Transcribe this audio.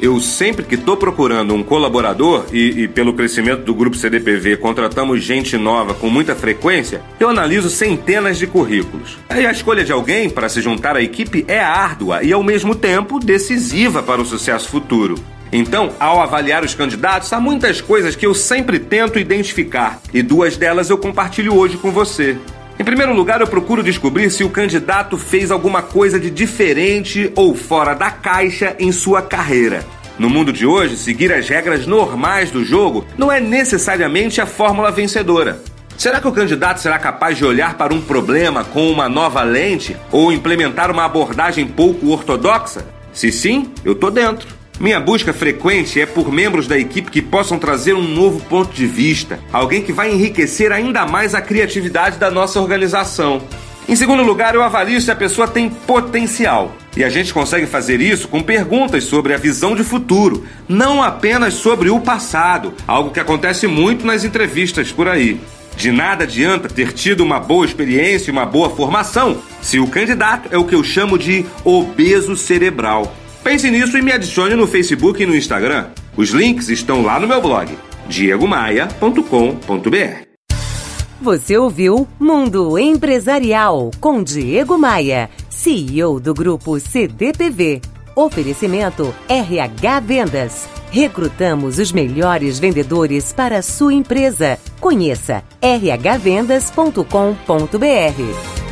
Eu sempre que estou procurando um colaborador e, e, pelo crescimento do grupo CDPV contratamos gente nova com muita frequência, eu analiso centenas de currículos. Aí a escolha de alguém para se juntar à equipe é árdua e ao mesmo tempo decisiva para o sucesso futuro. Então, ao avaliar os candidatos, há muitas coisas que eu sempre tento identificar e duas delas eu compartilho hoje com você. Em primeiro lugar, eu procuro descobrir se o candidato fez alguma coisa de diferente ou fora da caixa em sua carreira. No mundo de hoje, seguir as regras normais do jogo não é necessariamente a fórmula vencedora. Será que o candidato será capaz de olhar para um problema com uma nova lente ou implementar uma abordagem pouco ortodoxa? Se sim, eu tô dentro. Minha busca frequente é por membros da equipe que possam trazer um novo ponto de vista, alguém que vai enriquecer ainda mais a criatividade da nossa organização. Em segundo lugar, eu avalio se a pessoa tem potencial. E a gente consegue fazer isso com perguntas sobre a visão de futuro, não apenas sobre o passado, algo que acontece muito nas entrevistas por aí. De nada adianta ter tido uma boa experiência e uma boa formação se o candidato é o que eu chamo de obeso cerebral. Pense nisso e me adicione no Facebook e no Instagram. Os links estão lá no meu blog, diegomaia.com.br. Você ouviu Mundo Empresarial com Diego Maia, CEO do grupo CDPV. Oferecimento RH Vendas. Recrutamos os melhores vendedores para a sua empresa. Conheça rhvendas.com.br.